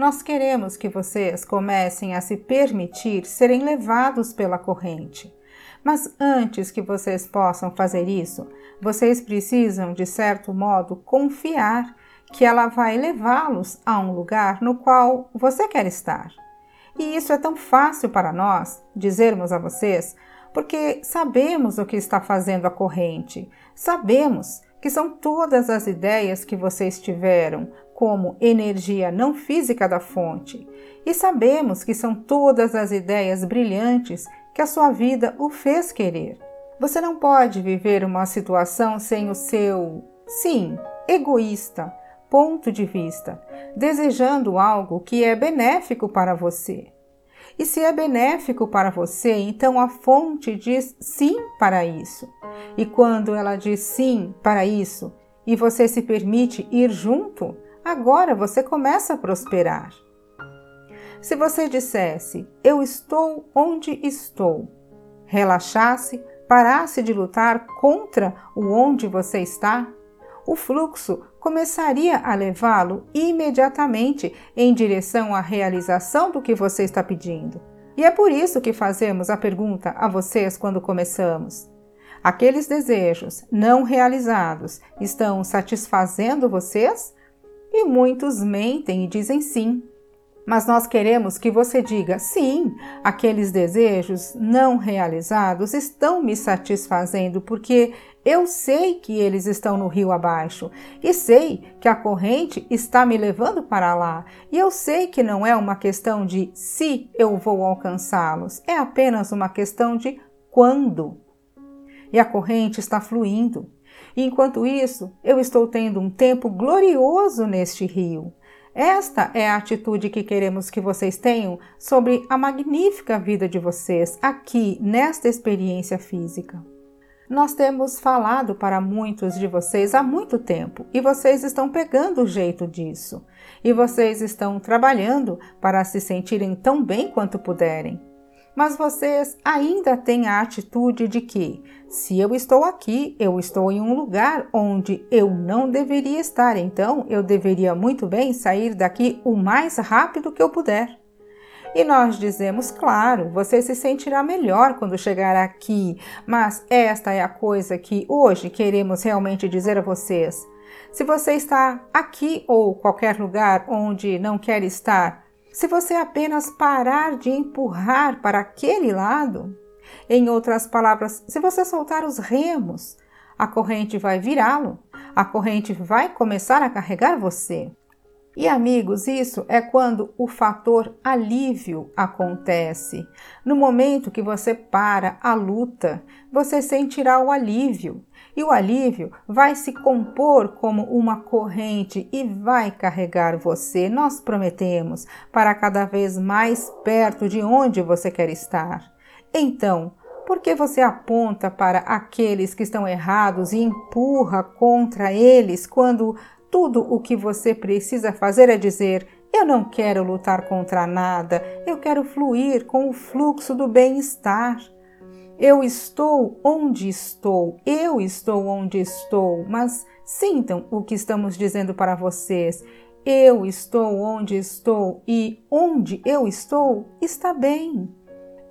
Nós queremos que vocês comecem a se permitir serem levados pela corrente. Mas antes que vocês possam fazer isso, vocês precisam, de certo modo, confiar que ela vai levá-los a um lugar no qual você quer estar. E isso é tão fácil para nós dizermos a vocês, porque sabemos o que está fazendo a corrente, sabemos que são todas as ideias que vocês tiveram como energia não física da fonte, e sabemos que são todas as ideias brilhantes que a sua vida o fez querer. Você não pode viver uma situação sem o seu, sim, egoísta ponto de vista, desejando algo que é benéfico para você. E se é benéfico para você, então a fonte diz sim para isso. E quando ela diz sim para isso e você se permite ir junto, agora você começa a prosperar. Se você dissesse, eu estou onde estou, relaxasse, parasse de lutar contra o onde você está, o fluxo começaria a levá-lo imediatamente em direção à realização do que você está pedindo. E é por isso que fazemos a pergunta a vocês quando começamos: aqueles desejos não realizados estão satisfazendo vocês? E muitos mentem e dizem sim. Mas nós queremos que você diga sim, aqueles desejos não realizados estão me satisfazendo porque eu sei que eles estão no rio abaixo e sei que a corrente está me levando para lá. E eu sei que não é uma questão de se eu vou alcançá-los, é apenas uma questão de quando. E a corrente está fluindo. E enquanto isso, eu estou tendo um tempo glorioso neste rio. Esta é a atitude que queremos que vocês tenham sobre a magnífica vida de vocês aqui nesta experiência física. Nós temos falado para muitos de vocês há muito tempo e vocês estão pegando o jeito disso. E vocês estão trabalhando para se sentirem tão bem quanto puderem mas vocês ainda têm a atitude de que, se eu estou aqui, eu estou em um lugar onde eu não deveria estar, então eu deveria muito bem sair daqui o mais rápido que eu puder. E nós dizemos, claro, você se sentirá melhor quando chegar aqui, mas esta é a coisa que hoje queremos realmente dizer a vocês. Se você está aqui ou qualquer lugar onde não quer estar, se você apenas parar de empurrar para aquele lado, em outras palavras, se você soltar os remos, a corrente vai virá-lo, a corrente vai começar a carregar você. E amigos, isso é quando o fator alívio acontece. No momento que você para a luta, você sentirá o alívio e o alívio vai se compor como uma corrente e vai carregar você, nós prometemos, para cada vez mais perto de onde você quer estar. Então, por que você aponta para aqueles que estão errados e empurra contra eles quando tudo o que você precisa fazer é dizer: eu não quero lutar contra nada, eu quero fluir com o fluxo do bem-estar. Eu estou onde estou, eu estou onde estou, mas sintam o que estamos dizendo para vocês. Eu estou onde estou e onde eu estou está bem.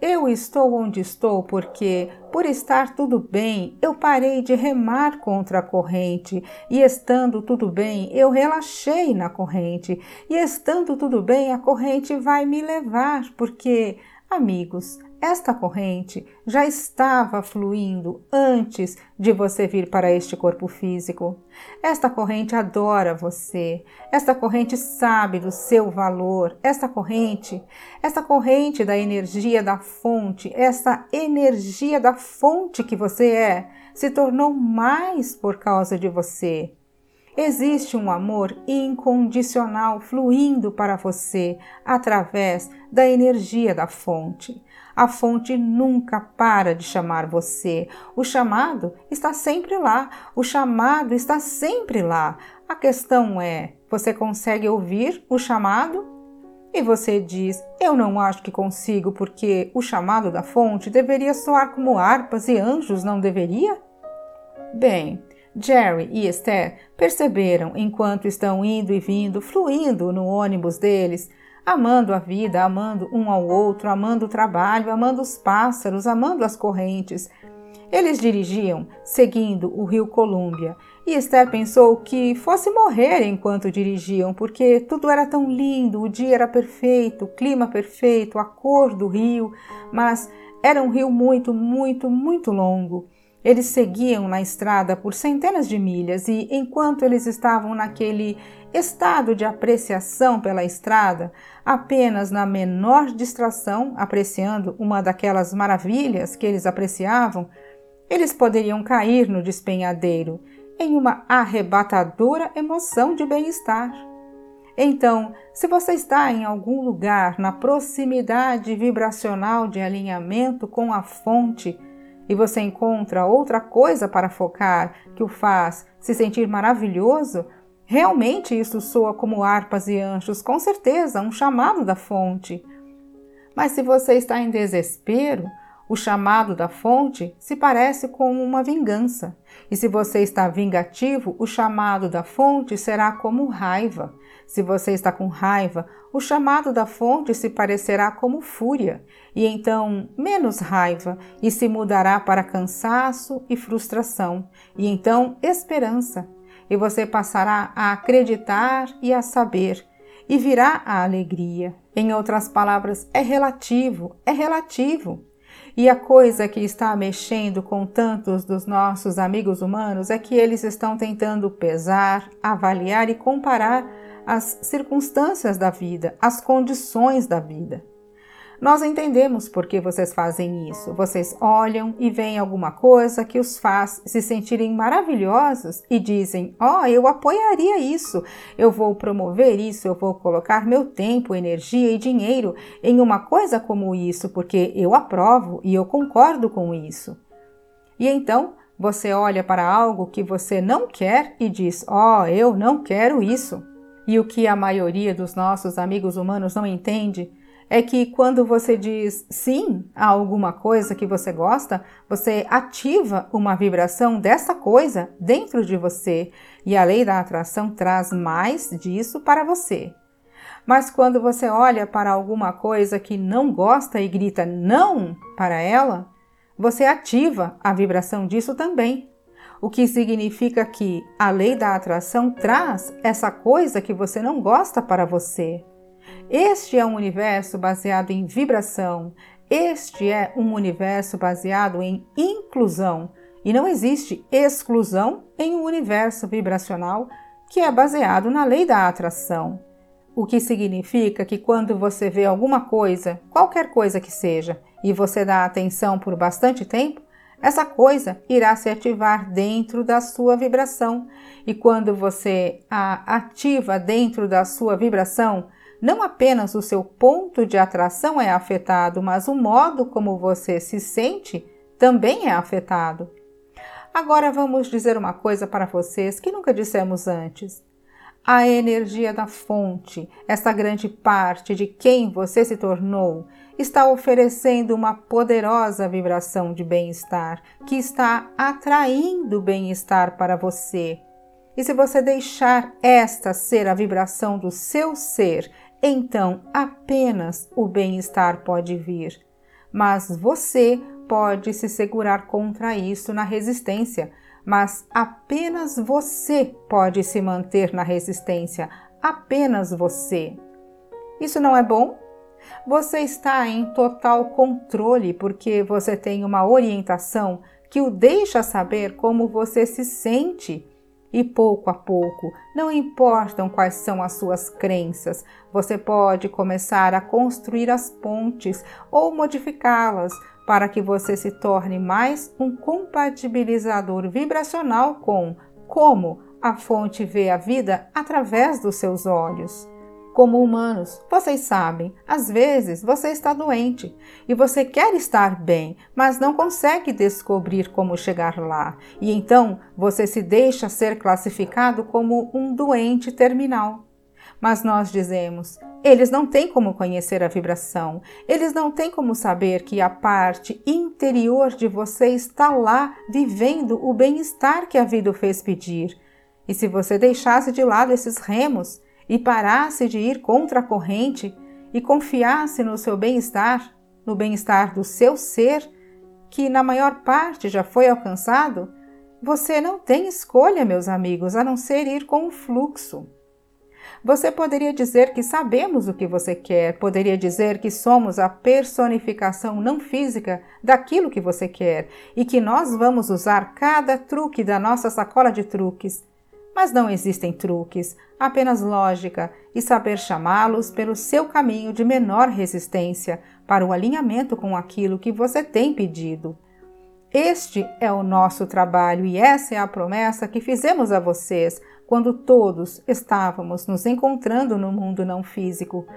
Eu estou onde estou porque, por estar tudo bem, eu parei de remar contra a corrente, e estando tudo bem, eu relaxei na corrente, e estando tudo bem, a corrente vai me levar, porque, amigos, esta corrente já estava fluindo antes de você vir para este corpo físico. Esta corrente adora você. Esta corrente sabe do seu valor. Esta corrente, esta corrente da energia da fonte, essa energia da fonte que você é, se tornou mais por causa de você. Existe um amor incondicional fluindo para você através da energia da fonte. A fonte nunca para de chamar você. O chamado está sempre lá. O chamado está sempre lá. A questão é: você consegue ouvir o chamado? E você diz: Eu não acho que consigo, porque o chamado da fonte deveria soar como harpas e anjos, não deveria? Bem, Jerry e Esther perceberam enquanto estão indo e vindo, fluindo no ônibus deles, amando a vida, amando um ao outro, amando o trabalho, amando os pássaros, amando as correntes. Eles dirigiam seguindo o rio Columbia e Esther pensou que fosse morrer enquanto dirigiam, porque tudo era tão lindo, o dia era perfeito, o clima perfeito, a cor do rio, mas era um rio muito, muito, muito longo. Eles seguiam na estrada por centenas de milhas e, enquanto eles estavam naquele estado de apreciação pela estrada, apenas na menor distração, apreciando uma daquelas maravilhas que eles apreciavam, eles poderiam cair no despenhadeiro em uma arrebatadora emoção de bem-estar. Então, se você está em algum lugar na proximidade vibracional de alinhamento com a fonte e você encontra outra coisa para focar que o faz se sentir maravilhoso, realmente isso soa como harpas e anjos, com certeza, um chamado da fonte. Mas se você está em desespero, o chamado da fonte se parece com uma vingança. E se você está vingativo, o chamado da fonte será como raiva. Se você está com raiva, o chamado da fonte se parecerá como fúria, e então menos raiva, e se mudará para cansaço e frustração, e então esperança. E você passará a acreditar e a saber, e virá a alegria. Em outras palavras, é relativo, é relativo. E a coisa que está mexendo com tantos dos nossos amigos humanos é que eles estão tentando pesar, avaliar e comparar as circunstâncias da vida, as condições da vida. Nós entendemos por que vocês fazem isso. Vocês olham e veem alguma coisa que os faz se sentirem maravilhosos e dizem: Ó, oh, eu apoiaria isso, eu vou promover isso, eu vou colocar meu tempo, energia e dinheiro em uma coisa como isso, porque eu aprovo e eu concordo com isso. E então você olha para algo que você não quer e diz: Ó, oh, eu não quero isso. E o que a maioria dos nossos amigos humanos não entende é que quando você diz sim a alguma coisa que você gosta, você ativa uma vibração dessa coisa dentro de você e a lei da atração traz mais disso para você. Mas quando você olha para alguma coisa que não gosta e grita não para ela, você ativa a vibração disso também. O que significa que a lei da atração traz essa coisa que você não gosta para você. Este é um universo baseado em vibração, este é um universo baseado em inclusão e não existe exclusão em um universo vibracional que é baseado na lei da atração. O que significa que quando você vê alguma coisa, qualquer coisa que seja, e você dá atenção por bastante tempo, essa coisa irá se ativar dentro da sua vibração. E quando você a ativa dentro da sua vibração, não apenas o seu ponto de atração é afetado, mas o modo como você se sente também é afetado. Agora vamos dizer uma coisa para vocês que nunca dissemos antes. A energia da fonte, essa grande parte de quem você se tornou, está oferecendo uma poderosa vibração de bem-estar que está atraindo bem-estar para você. E se você deixar esta ser a vibração do seu ser então apenas o bem-estar pode vir. Mas você pode se segurar contra isso na resistência, mas apenas você pode se manter na resistência, apenas você. Isso não é bom? Você está em total controle porque você tem uma orientação que o deixa saber como você se sente e pouco a pouco, não importam quais são as suas crenças, você pode começar a construir as pontes ou modificá-las para que você se torne mais um compatibilizador vibracional com como a fonte vê a vida através dos seus olhos como humanos. Vocês sabem, às vezes você está doente e você quer estar bem, mas não consegue descobrir como chegar lá, e então você se deixa ser classificado como um doente terminal. Mas nós dizemos: eles não têm como conhecer a vibração, eles não têm como saber que a parte interior de você está lá vivendo o bem-estar que a vida o fez pedir. E se você deixasse de lado esses remos e parasse de ir contra a corrente e confiasse no seu bem-estar, no bem-estar do seu ser, que na maior parte já foi alcançado, você não tem escolha, meus amigos, a não ser ir com o fluxo. Você poderia dizer que sabemos o que você quer, poderia dizer que somos a personificação não física daquilo que você quer e que nós vamos usar cada truque da nossa sacola de truques mas não existem truques, apenas lógica e saber chamá-los pelo seu caminho de menor resistência para o alinhamento com aquilo que você tem pedido. Este é o nosso trabalho e essa é a promessa que fizemos a vocês quando todos estávamos nos encontrando no mundo não físico.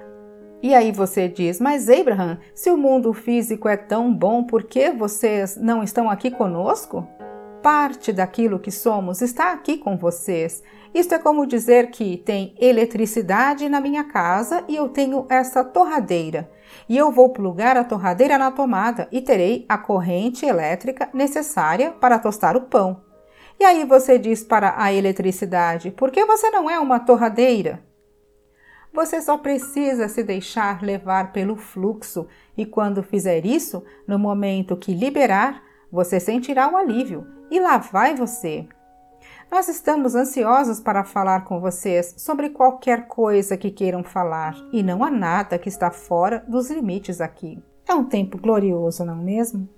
E aí você diz: Mas Abraham, se o mundo físico é tão bom, por que vocês não estão aqui conosco? Parte daquilo que somos está aqui com vocês. Isto é como dizer que tem eletricidade na minha casa e eu tenho essa torradeira. E eu vou plugar a torradeira na tomada e terei a corrente elétrica necessária para tostar o pão. E aí você diz para a eletricidade: por que você não é uma torradeira? Você só precisa se deixar levar pelo fluxo, e quando fizer isso, no momento que liberar, você sentirá o alívio e lá vai você. Nós estamos ansiosos para falar com vocês sobre qualquer coisa que queiram falar e não há nada que está fora dos limites aqui. É um tempo glorioso, não é mesmo?